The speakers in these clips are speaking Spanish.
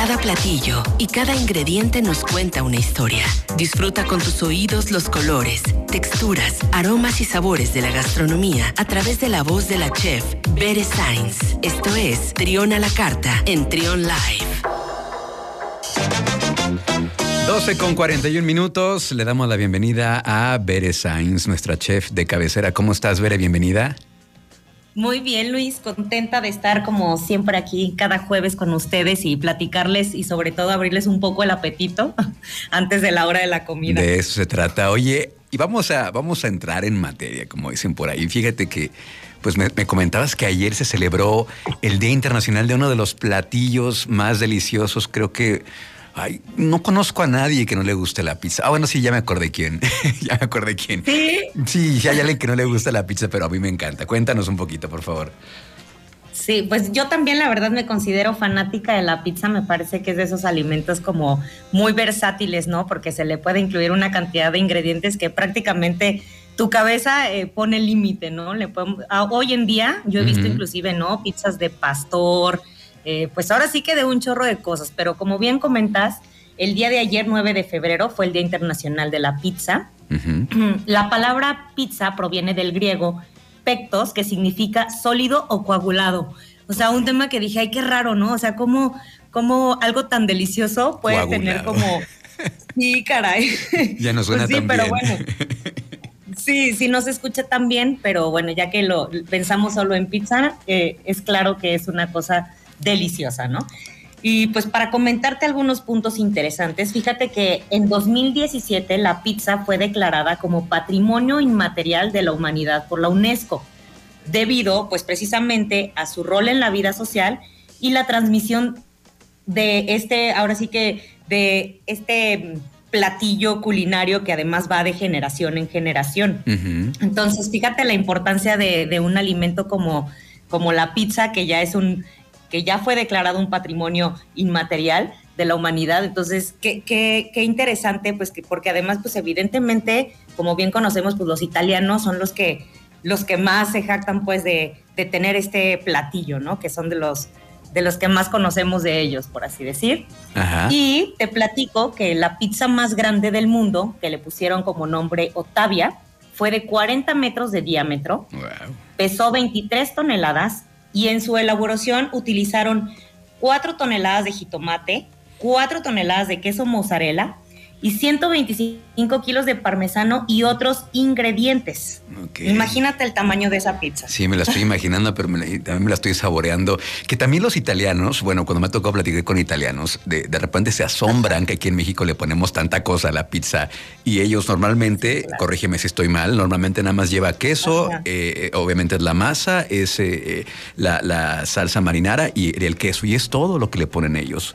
Cada platillo y cada ingrediente nos cuenta una historia. Disfruta con tus oídos los colores, texturas, aromas y sabores de la gastronomía a través de la voz de la chef Bere Sainz. Esto es Trión a la Carta en Trión Live. 12 con 41 minutos. Le damos la bienvenida a Bere Sainz, nuestra chef de cabecera. ¿Cómo estás, Bere? Bienvenida. Muy bien, Luis, contenta de estar como siempre aquí cada jueves con ustedes y platicarles y sobre todo abrirles un poco el apetito antes de la hora de la comida. De eso se trata. Oye, y vamos a, vamos a entrar en materia, como dicen por ahí. Fíjate que pues me, me, comentabas que ayer se celebró el Día Internacional de uno de los platillos más deliciosos, creo que Ay, no conozco a nadie que no le guste la pizza. Ah, bueno, sí, ya me acordé quién. ya me acordé quién. Sí. Sí, hay alguien que no le gusta la pizza, pero a mí me encanta. Cuéntanos un poquito, por favor. Sí, pues yo también la verdad me considero fanática de la pizza, me parece que es de esos alimentos como muy versátiles, ¿no? Porque se le puede incluir una cantidad de ingredientes que prácticamente tu cabeza eh, pone límite, ¿no? Le podemos, ah, hoy en día yo he visto inclusive, ¿no? Pizzas de pastor, eh, pues ahora sí que de un chorro de cosas, pero como bien comentas, el día de ayer, 9 de febrero, fue el Día Internacional de la Pizza. La palabra pizza proviene del griego pectos, que significa sólido o coagulado. O sea, un tema que dije, ay, qué raro, ¿no? O sea, cómo, cómo algo tan delicioso puede tener como... Sí, caray. Ya no suena pues sí, tan pero bien. bueno. Sí, sí no se escucha tan bien, pero bueno, ya que lo pensamos solo en pizza, eh, es claro que es una cosa deliciosa, ¿no? Y pues para comentarte algunos puntos interesantes, fíjate que en 2017 la pizza fue declarada como Patrimonio Inmaterial de la Humanidad por la UNESCO, debido pues precisamente a su rol en la vida social y la transmisión de este, ahora sí que de este platillo culinario que además va de generación en generación. Uh -huh. Entonces, fíjate la importancia de, de un alimento como, como la pizza, que ya es un que ya fue declarado un patrimonio inmaterial de la humanidad. Entonces, qué, qué, qué interesante, pues, que, porque además, pues, evidentemente, como bien conocemos, pues, los italianos son los que, los que más se jactan, pues, de, de tener este platillo, ¿no? Que son de los, de los que más conocemos de ellos, por así decir. Ajá. Y te platico que la pizza más grande del mundo, que le pusieron como nombre Octavia, fue de 40 metros de diámetro, Wow. pesó 23 toneladas y en su elaboración utilizaron 4 toneladas de jitomate, 4 toneladas de queso mozzarella y 125 kilos de parmesano y otros ingredientes. Imagínate el tamaño de esa pizza. Sí, me la estoy imaginando, pero me la- también me la estoy saboreando. Que también los italianos, bueno, cuando me ha tocado platicar con italianos, de, de repente se asombran que aquí en México le ponemos tanta cosa a la pizza y ellos normalmente, Claro. corrígeme si estoy mal, normalmente nada más lleva queso, Ajá. eh, obviamente es la masa, es eh, eh, la, la salsa marinara y el queso y es todo lo que le ponen ellos,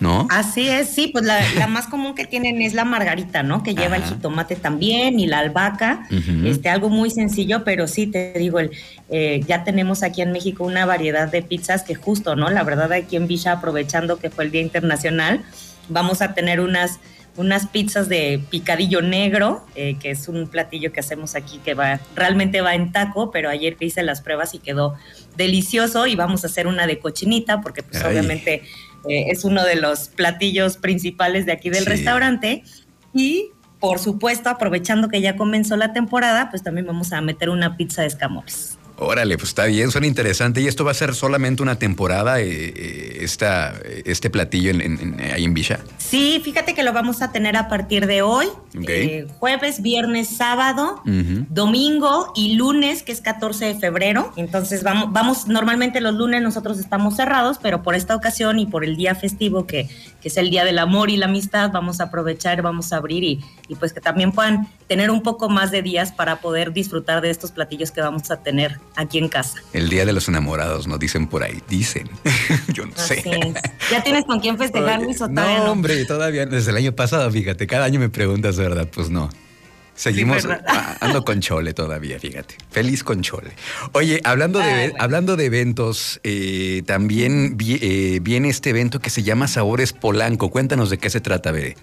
¿no? Así es, sí, pues la, la más común que tienen es la margarita, ¿no? Que lleva el jitomate también y la albahaca, este, algo muy sencillo, pero sí, te digo, el, eh, ya tenemos aquí en México una variedad de pizzas que justo, ¿no? La verdad aquí en Villa, aprovechando que fue el Día Internacional, vamos a tener unas, unas pizzas de picadillo negro, eh, que es un platillo que hacemos aquí que va, realmente va en taco, pero ayer hice las pruebas y quedó delicioso y vamos a hacer una de cochinita, porque pues Ay. obviamente eh, es uno de los platillos principales de aquí del Sí. restaurante. Y por supuesto, aprovechando que ya comenzó la temporada, pues también vamos a meter una pizza de escamoles. Órale, pues está bien, suena interesante. ¿Y esto va a ser solamente una temporada, eh, eh, esta, este platillo en, en- en- ahí en Villa? Sí, fíjate que lo vamos a tener a partir de hoy, eh, jueves, viernes, sábado, domingo y lunes, que es 14 de febrero. Entonces vamos, vamos, normalmente los lunes nosotros estamos cerrados, pero por esta ocasión y por el día festivo, que, que es el Día del Amor y la Amistad, vamos a aprovechar, vamos a abrir y, y pues que también puedan tener un poco más de días para poder disfrutar de estos platillos que vamos a tener aquí en casa. El día de los enamorados, nos dicen por ahí. Dicen. Yo no sé. Es. ¿Ya tienes con quién festejar, Luis, no, todavía no? hombre, todavía desde el año pasado, fíjate, cada año me preguntas, ¿verdad? Pues no. Seguimos, Sí, ah, ando con Chole todavía, fíjate. Feliz con Chole. Oye, hablando de, bueno. hablando de eventos, eh, también vi- eh, viene este evento que se llama Sabores Polanco. Cuéntanos de qué se trata, Bere.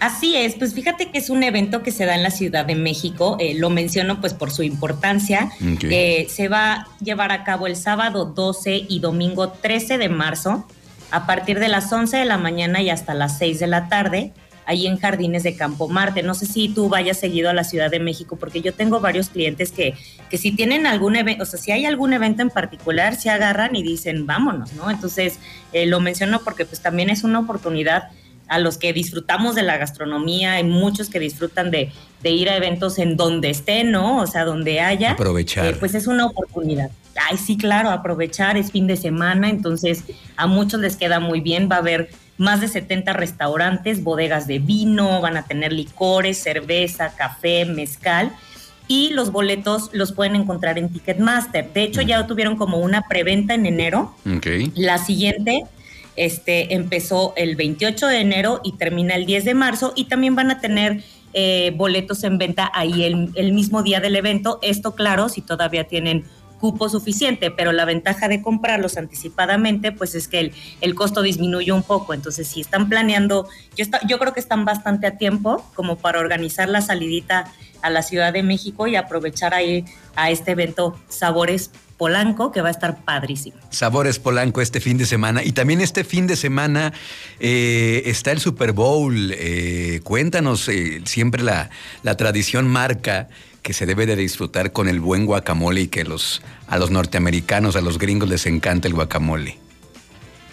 Así es, pues fíjate que es un evento que se da en la Ciudad de México, eh, lo menciono pues por su importancia, Ok. Eh, se va a llevar a cabo el sábado 12 y domingo 13 de marzo a partir de las 11 de la mañana y hasta las 6 de la tarde ahí en Jardines de Campo Marte. No sé si tú vayas seguido a la Ciudad de México, porque yo tengo varios clientes que, que si tienen algún evento, o sea, si hay algún evento en particular, se agarran y dicen, vámonos, ¿no? Entonces, eh, lo menciono porque pues también es una oportunidad a los que disfrutamos de la gastronomía, hay muchos que disfrutan de, ir a eventos en donde estén, ¿no? O sea, donde haya. Aprovechar. Eh, pues es una oportunidad. Ay, sí, claro, aprovechar, es fin de semana, entonces a muchos les queda muy bien, va a haber más de 70 restaurantes, bodegas de vino, van a tener licores, cerveza, café, mezcal y los boletos los pueden encontrar en Ticketmaster. De hecho, ya tuvieron como una preventa en enero. La siguiente este, empezó el 28 de enero y termina el 10 de marzo y también van a tener eh, boletos en venta ahí el, el mismo día del evento. Esto, claro, si todavía tienen cupo suficiente, pero la ventaja de comprarlos anticipadamente, pues es que el, costo disminuye un poco. Entonces, si están planeando, yo, yo creo que están bastante a tiempo como para organizar la salidita a la Ciudad de México y aprovechar ahí a este evento Sabores Polanco, que va a estar padrísimo. Sabores Polanco este fin de semana. Y también este fin de semana eh, está el Super Bowl. Eh, cuéntanos, eh, siempre la, la tradición marca que se debe de disfrutar con el buen guacamole y que los, a los norteamericanos, a los gringos les encanta el guacamole.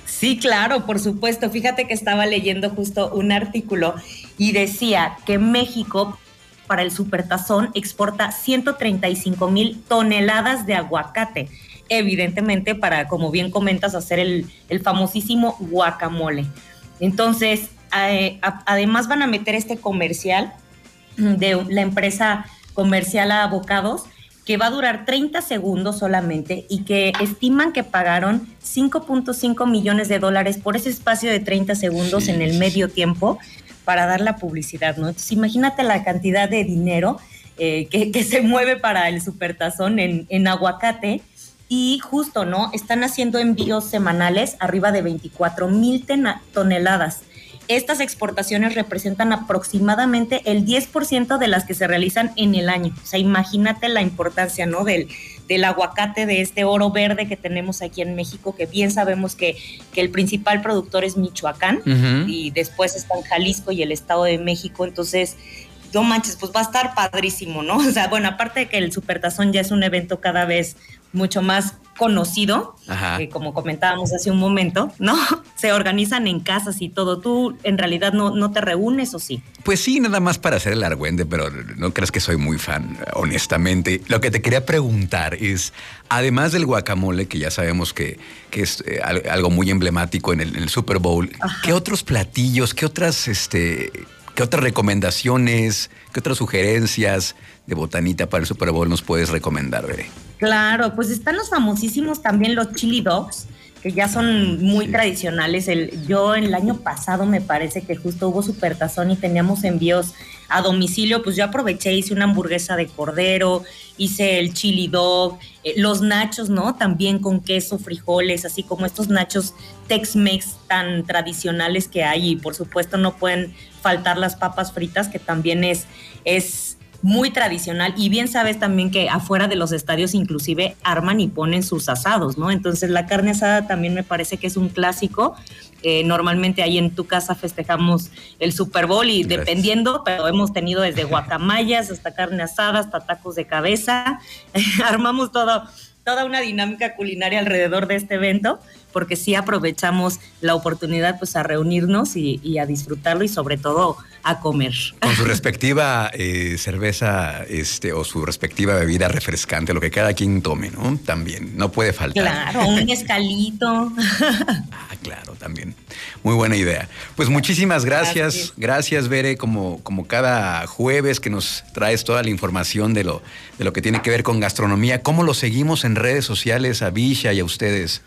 Sí, claro, por supuesto. Fíjate que estaba leyendo justo un artículo y decía que México para el supertazón exporta 135 mil toneladas de aguacate. Evidentemente para, como bien comentas, hacer el, famosísimo guacamole. Entonces, eh, además van a meter este comercial de la empresa comercial a abocados que va a durar 30 segundos solamente y que estiman que pagaron 5.5 millones de dólares por ese espacio de 30 segundos en el medio tiempo para dar la publicidad, ¿no? Entonces imagínate la cantidad de dinero eh, que, se mueve para el supertazón en, en aguacate y justo, ¿no? Están haciendo envíos semanales arriba de 24 mil toneladas estas exportaciones representan aproximadamente el 10% de las que se realizan en el año. O sea, imagínate la importancia, ¿no? Del, del aguacate, de este oro verde que tenemos aquí en México, que bien sabemos que, que el principal productor es Michoacán y después están Jalisco y el Estado de México. Entonces, no manches, pues va a estar padrísimo, ¿no? O sea, bueno, aparte de que el Supertazón ya es un evento cada vez mucho más conocido, que como comentábamos hace un momento, ¿no? Se organizan en casas y todo. ¿Tú en realidad no, no te reúnes o sí? Pues sí, nada más para hacer el argüende, pero no creas que soy muy fan, honestamente. Lo que te quería preguntar es, además del guacamole, que ya sabemos que, que es eh, algo muy emblemático en el, Super Bowl, ¿qué otros platillos, qué otras, este, qué otras recomendaciones, qué otras sugerencias de botanita para el Super Bowl nos puedes recomendar, Bere? Claro, pues están los famosísimos también los chili dogs, que ya son muy tradicionales. El, yo el año pasado me parece que justo hubo supertazón y teníamos envíos a domicilio, pues yo aproveché, hice una hamburguesa de cordero, hice el chili dog, eh, los nachos, ¿no? También con queso, frijoles, así como estos nachos Tex-Mex tan tradicionales que hay y por supuesto no pueden faltar las papas fritas, que también es, es muy tradicional y bien sabes también que afuera de los estadios inclusive arman y ponen sus asados, ¿no? Entonces la carne asada también me parece que es un clásico. Eh, normalmente ahí en tu casa festejamos el Super Bowl y dependiendo, pero hemos tenido desde guacamayas hasta carne asada, hasta tacos de cabeza. Armamos todo, toda una dinámica culinaria alrededor de este evento porque sí aprovechamos la oportunidad pues a reunirnos y, a disfrutarlo y sobre todo a comer. Con su respectiva eh, cerveza este, o su respectiva bebida refrescante, lo que cada quien tome, ¿no? También, no puede faltar. Claro, un escalito. ah, claro, también. Muy buena idea. Pues muchísimas gracias. Gracias, Bere, como, como cada jueves que nos traes toda la información de lo, de lo que tiene que ver con gastronomía. ¿Cómo lo seguimos en redes sociales a Visha y a ustedes?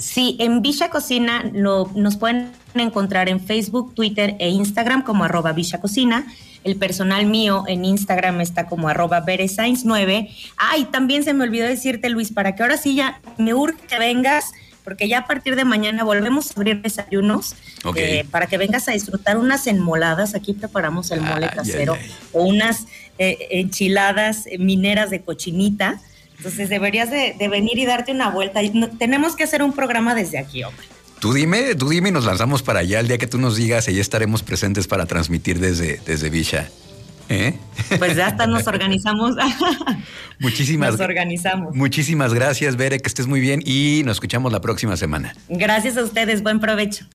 Sí, en Villa Cocina lo, nos pueden encontrar en Facebook, Twitter e Instagram como arroba Villa Cocina. El personal mío en Instagram está como arroba 9 Ay, también se me olvidó decirte, Luis, para que ahora sí ya me urge que vengas, porque ya a partir de mañana volvemos a abrir desayunos eh, para que vengas a disfrutar unas enmoladas. Aquí preparamos el mole casero o unas eh, enchiladas mineras de cochinita entonces deberías de, venir y darte una vuelta. tenemos que hacer un programa desde aquí, hombre. Tú dime, tú dime y nos lanzamos para allá el día que tú nos digas y ya estaremos presentes para transmitir desde, desde Villa. ¿Eh? Pues ya hasta nos organizamos. Muchísimas Nos organizamos. Muchísimas gracias, Bere, que estés muy bien y nos escuchamos la próxima semana. Gracias a ustedes, buen provecho.